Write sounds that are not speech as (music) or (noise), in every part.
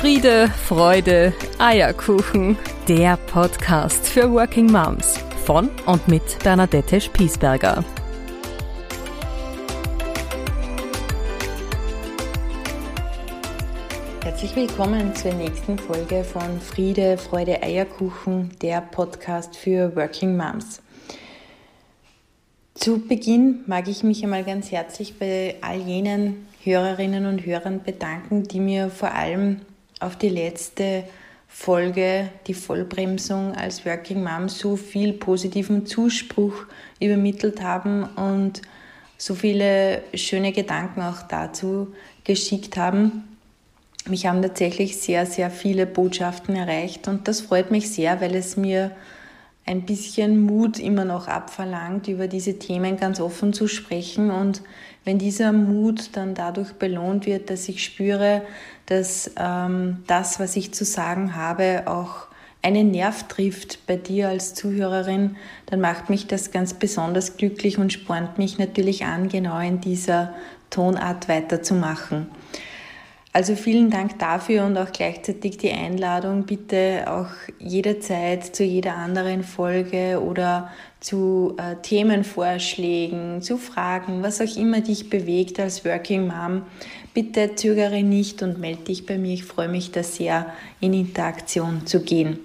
Friede, Freude, Eierkuchen. Der Podcast für Working Moms von und mit Bernadette Spiesberger. Herzlich willkommen zur nächsten Folge von Friede, Freude, Eierkuchen, der Podcast für Working Moms. Zu Beginn mag ich mich einmal ganz herzlich bei all jenen Hörerinnen und Hörern bedanken, die mir vor allem auf die letzte Folge, die Vollbremsung als Working Mom, so viel positiven Zuspruch übermittelt haben und so viele schöne Gedanken auch dazu geschickt haben. Mich haben tatsächlich sehr, sehr viele Botschaften erreicht und das freut mich sehr, weil es mir ein bisschen Mut immer noch abverlangt, über diese Themen ganz offen zu sprechen. Und wenn dieser Mut dann dadurch belohnt wird, dass ich spüre, dass ähm, das, was ich zu sagen habe, auch einen Nerv trifft bei dir als Zuhörerin, dann macht mich das ganz besonders glücklich und spornt mich natürlich an, genau in dieser Tonart weiterzumachen. Also vielen Dank dafür und auch gleichzeitig die Einladung, bitte auch jederzeit zu jeder anderen Folge oder zu äh, Themenvorschlägen, zu Fragen, was auch immer dich bewegt als Working Mom. Bitte zögere nicht und melde dich bei mir. Ich freue mich da sehr, in Interaktion zu gehen.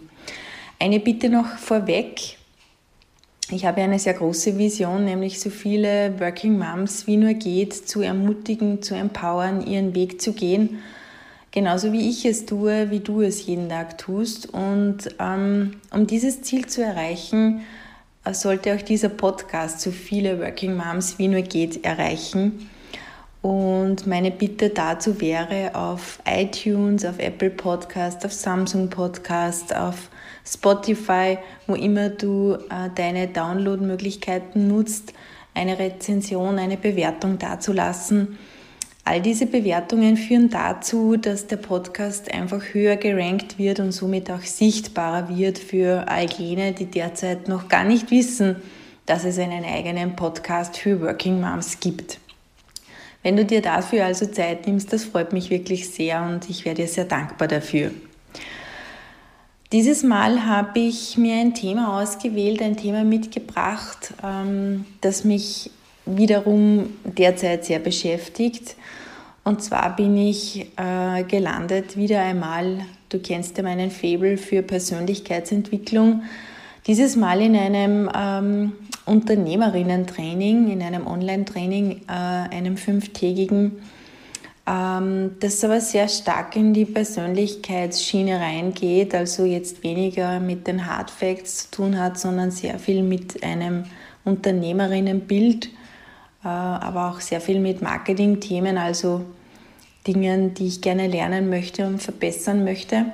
Eine Bitte noch vorweg ich habe eine sehr große Vision, nämlich so viele Working Moms wie nur geht zu ermutigen, zu empowern, ihren Weg zu gehen. Genauso wie ich es tue, wie du es jeden Tag tust. Und ähm, um dieses Ziel zu erreichen, sollte auch dieser Podcast so viele Working Moms wie nur geht erreichen. Und meine Bitte dazu wäre auf iTunes, auf Apple Podcast, auf Samsung Podcast, auf Spotify, wo immer du äh, deine Downloadmöglichkeiten nutzt, eine Rezension, eine Bewertung dazulassen. All diese Bewertungen führen dazu, dass der Podcast einfach höher gerankt wird und somit auch sichtbarer wird für all jene, die derzeit noch gar nicht wissen, dass es einen eigenen Podcast für Working Moms gibt. Wenn du dir dafür also Zeit nimmst, das freut mich wirklich sehr und ich wäre dir sehr dankbar dafür. Dieses Mal habe ich mir ein Thema ausgewählt, ein Thema mitgebracht, ähm, das mich wiederum derzeit sehr beschäftigt. Und zwar bin ich äh, gelandet wieder einmal, du kennst ja meinen Faible für Persönlichkeitsentwicklung, dieses Mal in einem ähm, Unternehmerinnen-Training, in einem Online-Training, äh, einem fünftägigen. Ähm, das aber sehr stark in die Persönlichkeitsschiene reingeht, also jetzt weniger mit den Hard Facts zu tun hat, sondern sehr viel mit einem Unternehmerinnenbild, äh, aber auch sehr viel mit Marketing-Themen, also Dingen, die ich gerne lernen möchte und verbessern möchte.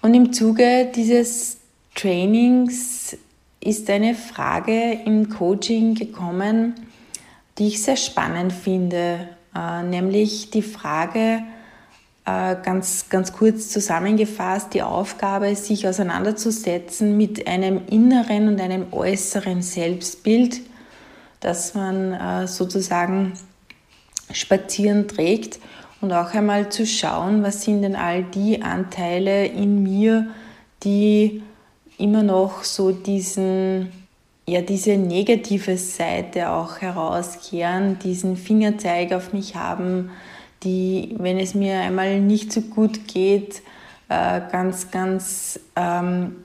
Und im Zuge dieses Trainings ist eine Frage im Coaching gekommen, die ich sehr spannend finde äh, nämlich die Frage, äh, ganz, ganz kurz zusammengefasst, die Aufgabe, sich auseinanderzusetzen mit einem inneren und einem äußeren Selbstbild, das man äh, sozusagen spazieren trägt und auch einmal zu schauen, was sind denn all die Anteile in mir, die immer noch so diesen ja diese negative Seite auch herauskehren, diesen Fingerzeig auf mich haben, die, wenn es mir einmal nicht so gut geht, äh, ganz, ganz ähm,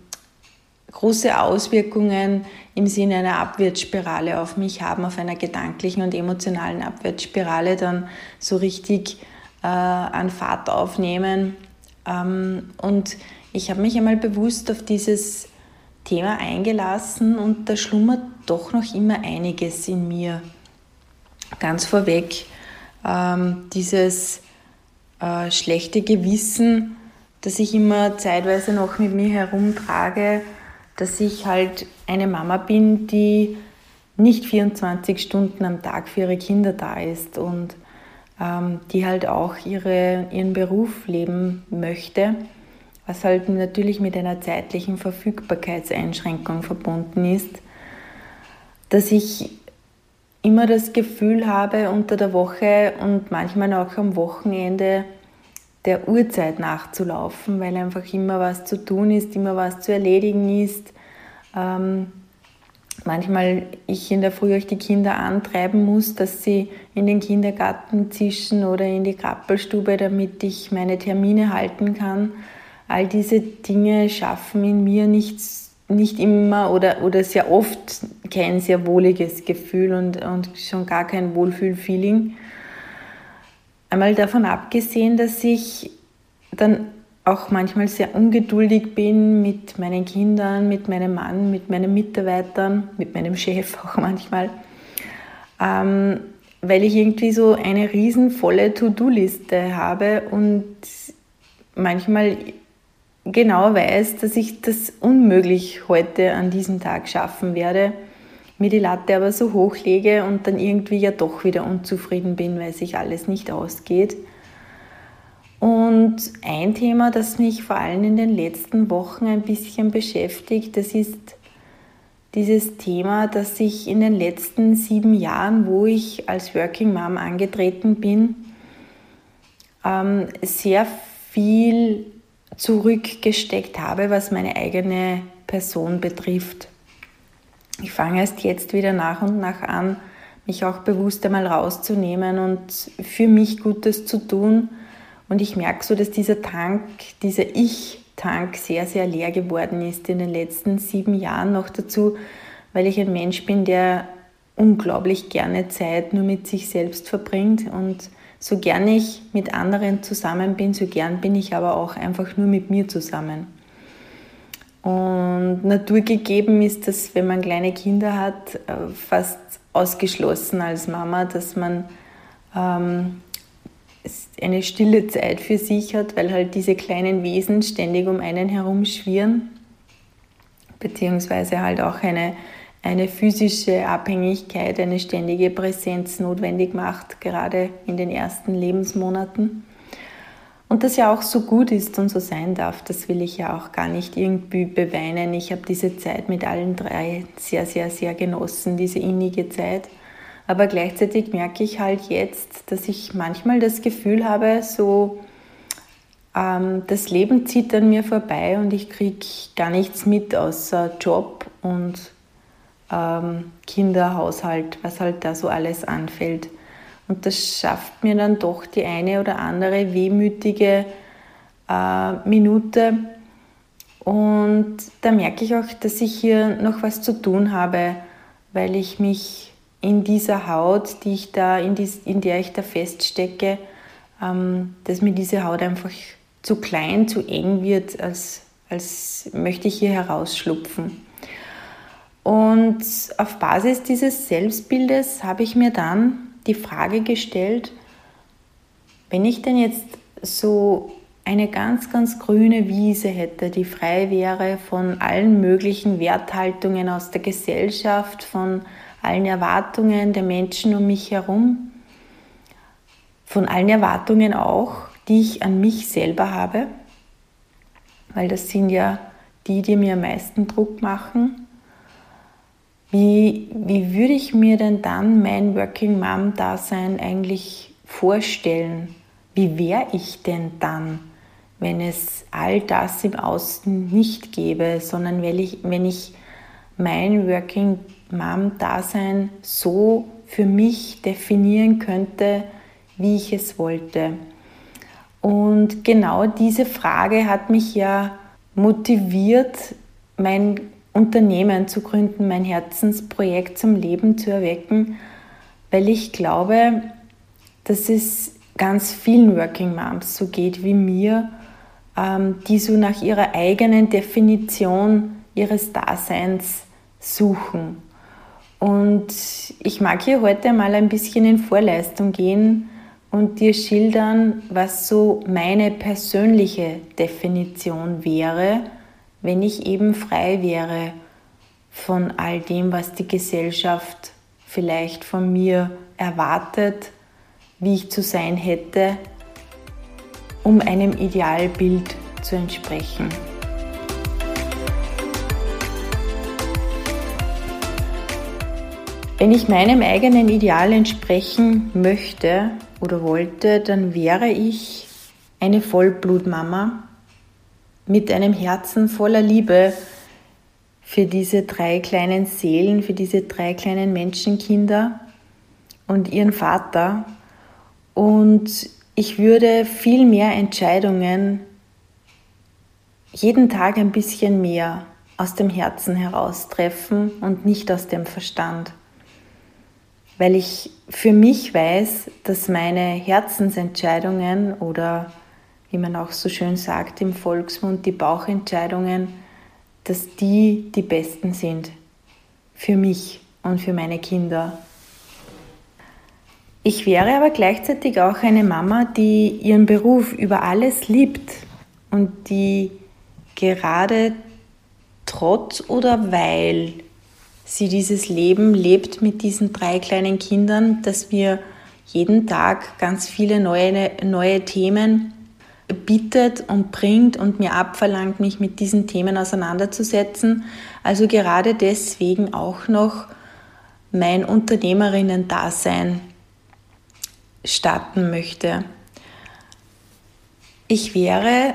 große Auswirkungen im Sinne einer Abwärtsspirale auf mich haben, auf einer gedanklichen und emotionalen Abwärtsspirale dann so richtig äh, an Fahrt aufnehmen. Ähm, und ich habe mich einmal bewusst auf dieses Thema eingelassen und da schlummert doch noch immer einiges in mir. Ganz vorweg ähm, dieses äh, schlechte Gewissen, das ich immer zeitweise noch mit mir herumtrage, dass ich halt eine Mama bin, die nicht 24 Stunden am Tag für ihre Kinder da ist und ähm, die halt auch ihre, ihren Beruf leben möchte was halt natürlich mit einer zeitlichen Verfügbarkeitseinschränkung verbunden ist, dass ich immer das Gefühl habe unter der Woche und manchmal auch am Wochenende, der Uhrzeit nachzulaufen, weil einfach immer was zu tun ist, immer was zu erledigen ist. Ähm, manchmal ich in der Früh euch die Kinder antreiben muss, dass sie in den Kindergarten zischen oder in die Krabbelstube, damit ich meine Termine halten kann. All diese Dinge schaffen in mir nichts, nicht immer oder, oder sehr oft kein sehr wohliges Gefühl und, und schon gar kein Wohlfühlfeeling. Einmal davon abgesehen, dass ich dann auch manchmal sehr ungeduldig bin mit meinen Kindern, mit meinem Mann, mit meinen Mitarbeitern, mit meinem Chef (laughs) auch manchmal, ähm, weil ich irgendwie so eine riesenvolle To-Do-Liste habe und manchmal genau weiß, dass ich das unmöglich heute an diesem Tag schaffen werde, mir die Latte aber so hoch lege und dann irgendwie ja doch wieder unzufrieden bin, weil sich alles nicht ausgeht. Und ein Thema, das mich vor allem in den letzten Wochen ein bisschen beschäftigt, das ist dieses Thema, dass ich in den letzten sieben Jahren, wo ich als Working Mom angetreten bin, ähm, sehr viel zurückgesteckt habe, was meine eigene Person betrifft. Ich fange erst jetzt wieder nach und nach an, mich auch bewusst einmal rauszunehmen und für mich Gutes zu tun und ich merke so, dass dieser Tank, dieser Ich-Tank sehr, sehr leer geworden ist in den letzten sieben Jahren noch dazu, weil ich ein Mensch bin, der unglaublich gerne Zeit nur mit sich selbst verbringt und so gern ich mit anderen zusammen bin, so gern bin ich aber auch einfach nur mit mir zusammen. Und naturgegeben ist das, wenn man kleine Kinder hat, äh, fast ausgeschlossen als Mama, dass man ähm, eine stille Zeit für sich hat, weil halt diese kleinen Wesen ständig um einen herum schwirren, beziehungsweise halt auch eine, eine physische Abhängigkeit, eine ständige Präsenz notwendig macht, gerade in den ersten Lebensmonaten. Und das ja auch so gut ist und so sein darf, das will ich ja auch gar nicht irgendwie beweinen. Ich habe diese Zeit mit allen drei sehr, sehr, sehr genossen, diese innige Zeit. Aber gleichzeitig merke ich halt jetzt, dass ich manchmal das Gefühl habe, so ähm, das Leben zieht an mir vorbei und ich kriege gar nichts mit außer Job und ähm, Kinder, Haushalt, was halt da so alles anfällt. Und das schafft mir dann doch die eine oder andere wehmütige äh, Minute. Und da merke ich auch, dass ich hier noch was zu tun habe, weil ich mich in dieser Haut, die ich da, in, dies, in der ich da feststecke, ähm, dass mir diese Haut einfach zu klein, zu eng wird, als, als möchte ich hier herausschlupfen. Und auf Basis dieses Selbstbildes habe ich mir dann die Frage gestellt, wenn ich denn jetzt so eine ganz, ganz grüne Wiese hätte, die frei wäre von allen möglichen Werthaltungen aus der Gesellschaft, von allen Erwartungen der Menschen um mich herum, von allen Erwartungen auch, die ich an mich selber habe, weil das sind ja die, die mir am meisten Druck machen. Wie, wie würde ich mir denn dann mein Working Mom-Dasein eigentlich vorstellen? Wie wäre ich denn dann, wenn es all das im Außen nicht gäbe, sondern wenn ich, wenn ich mein Working Mom-Dasein so für mich definieren könnte, wie ich es wollte. Und genau diese Frage hat mich ja motiviert, mein Unternehmen zu gründen, mein Herzensprojekt zum Leben zu erwecken, weil ich glaube, dass es ganz vielen Working Moms so geht wie mir, ähm, die so nach ihrer eigenen Definition ihres Daseins suchen. Und ich mag hier heute mal ein bisschen in Vorleistung gehen und dir schildern, was so meine persönliche Definition wäre, wenn ich eben frei wäre von all dem, was die Gesellschaft vielleicht von mir erwartet, wie ich zu sein hätte, um einem Idealbild zu entsprechen. Wenn ich meinem eigenen Ideal entsprechen möchte oder wollte, dann wäre ich eine Vollblutmama mit einem Herzen voller Liebe für diese drei kleinen Seelen, für diese drei kleinen Menschenkinder und ihren Vater. Und ich würde viel mehr Entscheidungen jeden Tag ein bisschen mehr aus dem Herzen heraus treffen und nicht aus dem Verstand. Weil ich für mich weiß, dass meine Herzensentscheidungen oder wie man auch so schön sagt im Volksmund, die Bauchentscheidungen, dass die die besten sind für mich und für meine Kinder. Ich wäre aber gleichzeitig auch eine Mama, die ihren Beruf über alles liebt und die gerade trotz oder weil sie dieses Leben lebt mit diesen drei kleinen Kindern, dass wir jeden Tag ganz viele neue, neue Themen bietet und bringt und mir abverlangt, mich mit diesen Themen auseinanderzusetzen. Also gerade deswegen auch noch mein Unternehmerinnen-Dasein starten möchte. Ich wäre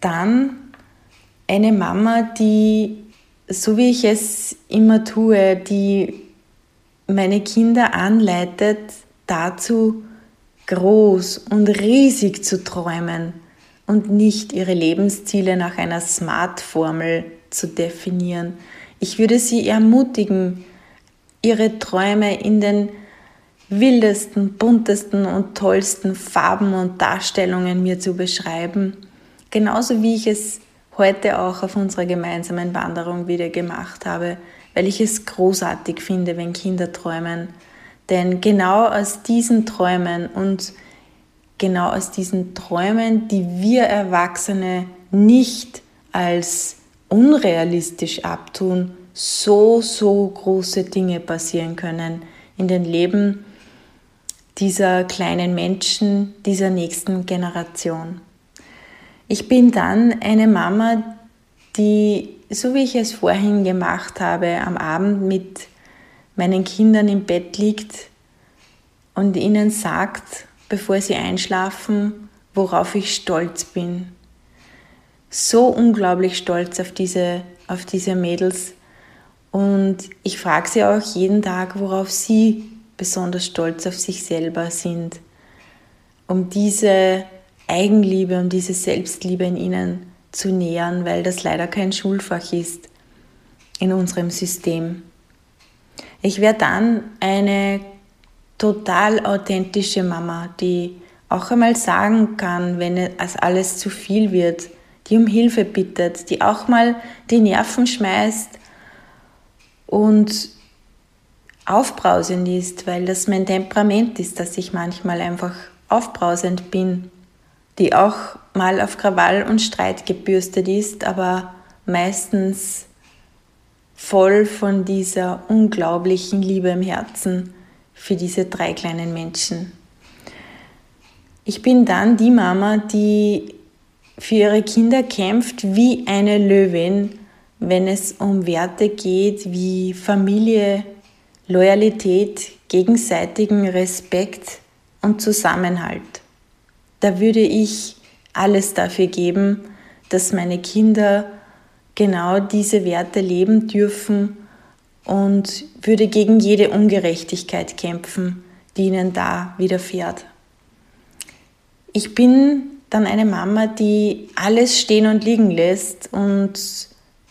dann eine Mama, die, so wie ich es immer tue, die meine Kinder anleitet, dazu groß und riesig zu träumen und nicht ihre Lebensziele nach einer Smart-Formel zu definieren. Ich würde sie ermutigen, ihre Träume in den wildesten, buntesten und tollsten Farben und Darstellungen mir zu beschreiben. Genauso wie ich es heute auch auf unserer gemeinsamen Wanderung wieder gemacht habe, weil ich es großartig finde, wenn Kinder träumen denn genau aus diesen Träumen und genau aus diesen Träumen, die wir Erwachsene nicht als unrealistisch abtun, so, so große Dinge passieren können in den Leben dieser kleinen Menschen, dieser nächsten Generation. Ich bin dann eine Mama, die, so wie ich es vorhin gemacht habe, am Abend mit meinen Kindern im Bett liegt und ihnen sagt, bevor sie einschlafen, worauf ich stolz bin. So unglaublich stolz auf diese, auf diese Mädels. Und ich frage sie auch jeden Tag, worauf sie besonders stolz auf sich selber sind, um diese Eigenliebe und diese Selbstliebe in ihnen zu nähern, weil das leider kein Schulfach ist in unserem System. Ich wäre dann eine total authentische Mama, die auch einmal sagen kann, wenn es alles zu viel wird, die um Hilfe bittet, die auch mal die Nerven schmeißt und aufbrausend ist, weil das mein Temperament ist, dass ich manchmal einfach aufbrausend bin, die auch mal auf Krawall und Streit gebürstet ist, aber meistens voll von dieser unglaublichen Liebe im Herzen für diese drei kleinen Menschen. Ich bin dann die Mama, die für ihre Kinder kämpft wie eine Löwin, wenn es um Werte geht wie Familie, Loyalität, gegenseitigen Respekt und Zusammenhalt. Da würde ich alles dafür geben, dass meine Kinder genau diese Werte leben dürfen und würde gegen jede Ungerechtigkeit kämpfen, die ihnen da widerfährt. Ich bin dann eine Mama, die alles stehen und liegen lässt und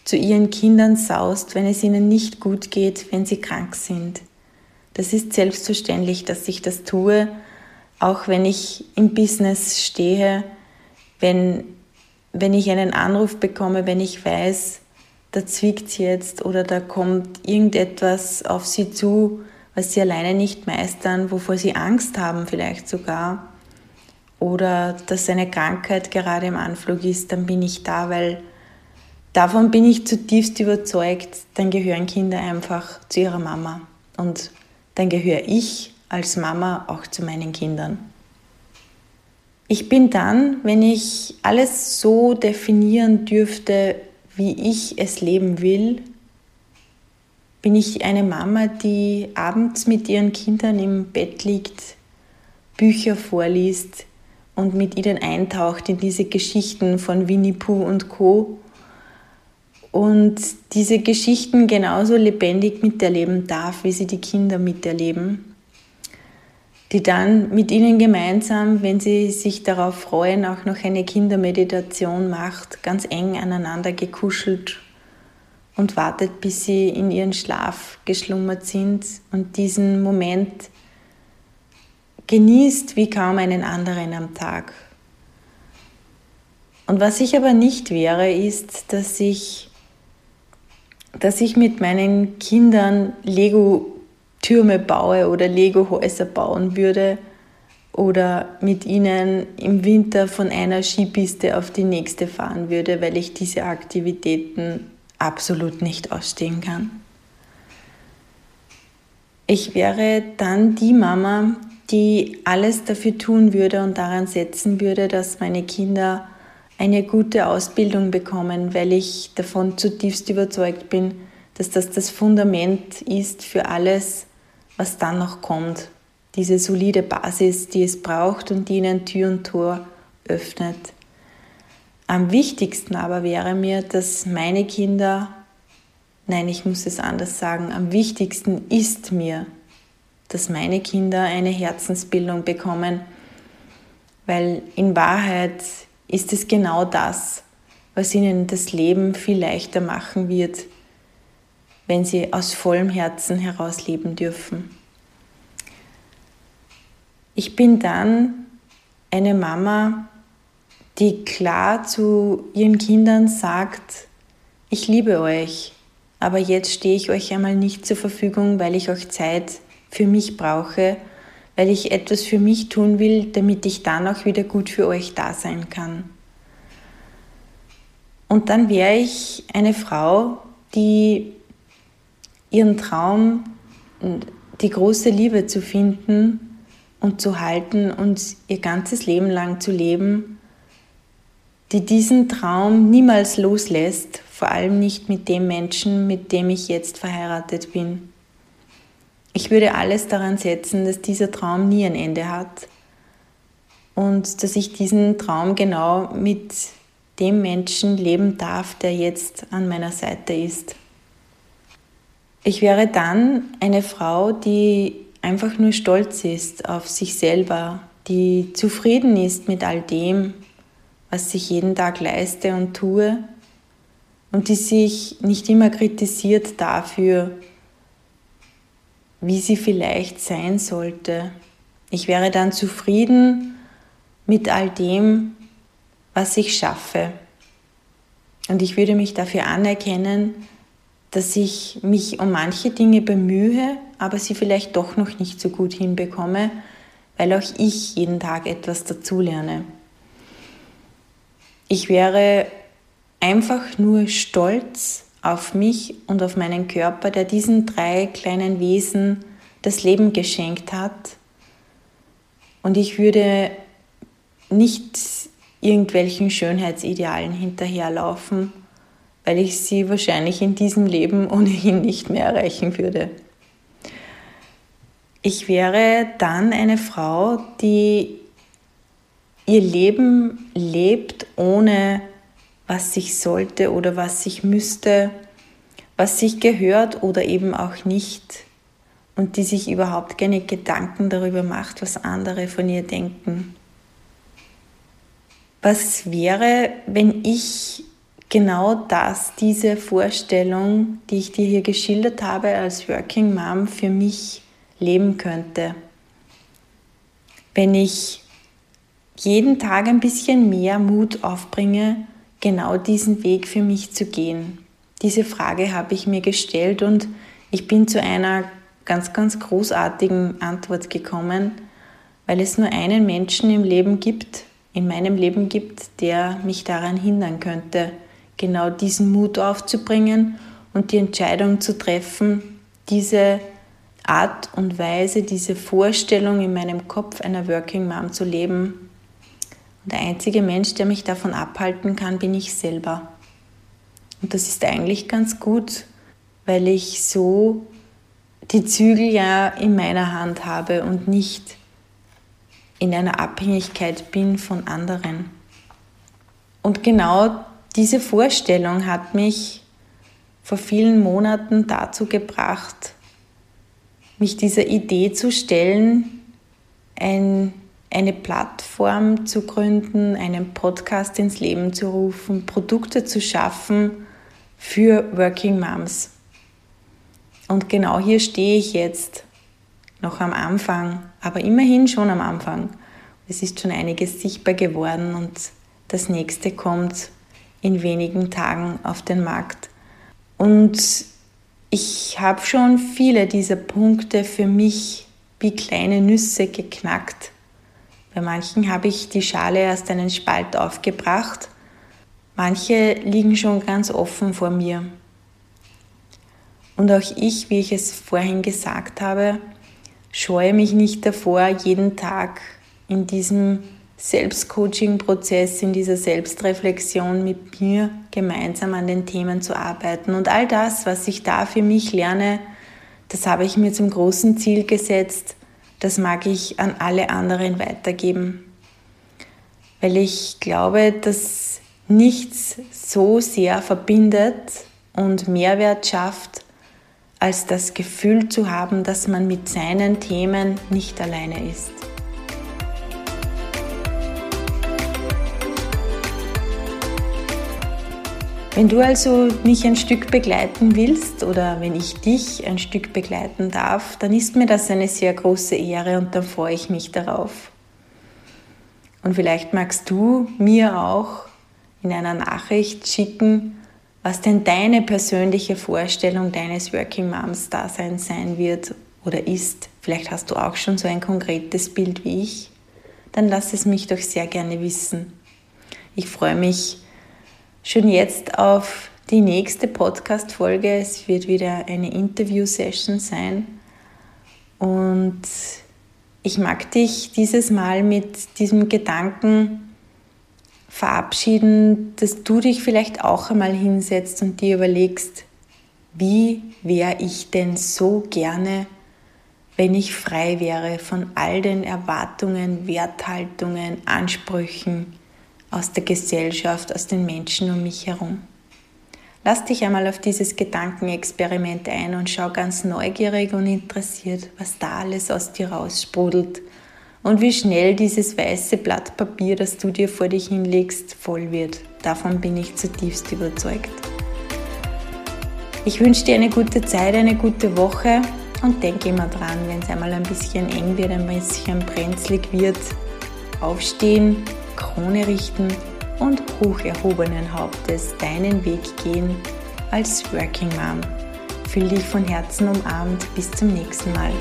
zu ihren Kindern saust, wenn es ihnen nicht gut geht, wenn sie krank sind. Das ist selbstverständlich, dass ich das tue, auch wenn ich im Business stehe, wenn wenn ich einen Anruf bekomme, wenn ich weiß, da zwickt jetzt oder da kommt irgendetwas auf sie zu, was sie alleine nicht meistern, wovor sie Angst haben vielleicht sogar, oder dass eine Krankheit gerade im Anflug ist, dann bin ich da, weil davon bin ich zutiefst überzeugt, dann gehören Kinder einfach zu ihrer Mama und dann gehöre ich als Mama auch zu meinen Kindern. Ich bin dann, wenn ich alles so definieren dürfte, wie ich es leben will, bin ich eine Mama, die abends mit ihren Kindern im Bett liegt, Bücher vorliest und mit ihnen eintaucht in diese Geschichten von Winnie Pooh und Co. Und diese Geschichten genauso lebendig miterleben darf, wie sie die Kinder miterleben die dann mit ihnen gemeinsam, wenn sie sich darauf freuen, auch noch eine Kindermeditation macht, ganz eng aneinander gekuschelt und wartet, bis sie in ihren Schlaf geschlummert sind und diesen Moment genießt wie kaum einen anderen am Tag. Und was ich aber nicht wäre, ist, dass ich, dass ich mit meinen Kindern Lego Türme baue oder Lego-Häuser bauen würde oder mit ihnen im Winter von einer Skipiste auf die nächste fahren würde, weil ich diese Aktivitäten absolut nicht ausstehen kann. Ich wäre dann die Mama, die alles dafür tun würde und daran setzen würde, dass meine Kinder eine gute Ausbildung bekommen, weil ich davon zutiefst überzeugt bin, dass das das Fundament ist für alles, was dann noch kommt. Diese solide Basis, die es braucht und die ihnen Tür und Tor öffnet. Am wichtigsten aber wäre mir, dass meine Kinder, nein, ich muss es anders sagen, am wichtigsten ist mir, dass meine Kinder eine Herzensbildung bekommen, weil in Wahrheit ist es genau das, was ihnen das Leben viel leichter machen wird, wenn sie aus vollem Herzen heraus leben dürfen. Ich bin dann eine Mama, die klar zu ihren Kindern sagt, ich liebe euch, aber jetzt stehe ich euch einmal nicht zur Verfügung, weil ich euch Zeit für mich brauche, weil ich etwas für mich tun will, damit ich dann auch wieder gut für euch da sein kann. Und dann wäre ich eine Frau, die ihren Traum, die große Liebe zu finden und zu halten und ihr ganzes Leben lang zu leben, die diesen Traum niemals loslässt, vor allem nicht mit dem Menschen, mit dem ich jetzt verheiratet bin. Ich würde alles daran setzen, dass dieser Traum nie ein Ende hat und dass ich diesen Traum genau mit dem Menschen leben darf, der jetzt an meiner Seite ist. Ich wäre dann eine Frau, die einfach nur stolz ist auf sich selber, die zufrieden ist mit all dem, was ich jeden Tag leiste und tue und die sich nicht immer kritisiert dafür, wie sie vielleicht sein sollte. Ich wäre dann zufrieden mit all dem, was ich schaffe. Und ich würde mich dafür anerkennen, dass ich mich um manche Dinge bemühe, aber sie vielleicht doch noch nicht so gut hinbekomme, weil auch ich jeden Tag etwas dazulerne. Ich wäre einfach nur stolz auf mich und auf meinen Körper, der diesen drei kleinen Wesen das Leben geschenkt hat. Und ich würde nicht irgendwelchen Schönheitsidealen hinterherlaufen, weil ich sie wahrscheinlich in diesem Leben (laughs) ohnehin nicht mehr erreichen würde. Ich wäre dann eine Frau, die ihr Leben lebt, ohne was sich sollte oder was sich müsste, was sich gehört oder eben auch nicht und die sich überhaupt keine Gedanken darüber macht, was andere von ihr denken. Was wäre, wenn ich genau das, diese Vorstellung, die ich dir hier geschildert habe als Working Mom, für mich leben könnte. Wenn ich jeden Tag ein bisschen mehr Mut aufbringe, genau diesen Weg für mich zu gehen. Diese Frage habe ich mir gestellt und ich bin zu einer ganz, ganz großartigen Antwort gekommen, weil es nur einen Menschen im Leben gibt, in meinem Leben gibt, der mich daran hindern könnte, genau diesen Mut aufzubringen und die Entscheidung zu treffen, diese Art und Weise, diese Vorstellung in meinem Kopf einer Working Mom zu leben. Und der einzige Mensch, der mich davon abhalten kann, bin ich selber. Und das ist eigentlich ganz gut, weil ich so die Zügel ja in meiner Hand habe und nicht in einer Abhängigkeit bin von anderen. Und genau diese Vorstellung hat mich vor vielen Monaten dazu gebracht, mich dieser Idee zu stellen, ein, eine Plattform zu gründen, einen Podcast ins Leben zu rufen, Produkte zu schaffen für Working Moms. Und genau hier stehe ich jetzt, noch am Anfang, aber immerhin schon am Anfang. Es ist schon einiges sichtbar geworden und das nächste kommt in wenigen Tagen auf den Markt. Und ich habe schon viele dieser Punkte für mich wie kleine Nüsse geknackt. Bei manchen habe ich die Schale erst einen Spalt aufgebracht, manche liegen schon ganz offen vor mir. Und auch ich, wie ich es vorhin gesagt habe, scheue mich nicht davor, jeden Tag in diesem Selbstcoaching-Prozess, in dieser Selbstreflexion mit mir gemeinsam an den Themen zu arbeiten. Und all das, was ich da für mich lerne, das habe ich mir zum großen Ziel gesetzt, das mag ich an alle anderen weitergeben. Weil ich glaube, dass nichts so sehr verbindet und Mehrwert schafft, als das Gefühl zu haben, dass man mit seinen Themen nicht alleine ist. Wenn du also mich ein Stück begleiten willst oder wenn ich dich ein Stück begleiten darf, dann ist mir das eine sehr große Ehre und dann freue ich mich darauf. Und vielleicht magst du mir auch in einer Nachricht schicken, was denn deine persönliche Vorstellung deines Working Moms Daseins sein wird oder ist. Vielleicht hast du auch schon so ein konkretes Bild wie ich. Dann lass es mich doch sehr gerne wissen. Ich freue mich, schon jetzt auf die nächste Podcast-Folge. Es wird wieder eine Interview-Session sein. Und ich mag dich dieses Mal mit diesem Gedanken verabschieden, dass du dich vielleicht auch einmal hinsetzt und dir überlegst, wie wäre ich denn so gerne, wenn ich frei wäre von all den Erwartungen, Werthaltungen, Ansprüchen, aus der Gesellschaft, aus den Menschen um mich herum. Lass dich einmal auf dieses Gedankenexperiment ein und schau ganz neugierig und interessiert, was da alles aus dir raussprudelt und wie schnell dieses weiße Blatt Papier, das du dir vor dich hinlegst, voll wird. Davon bin ich zutiefst überzeugt. Ich wünsche dir eine gute Zeit, eine gute Woche und denke immer dran, wenn es einmal ein bisschen eng wird, ein bisschen brenzlig wird, aufstehen, Krone richten und hoch erhobenen Hauptes deinen Weg gehen als Working Mom. Fühl dich von Herzen umarmt. Bis zum nächsten Mal.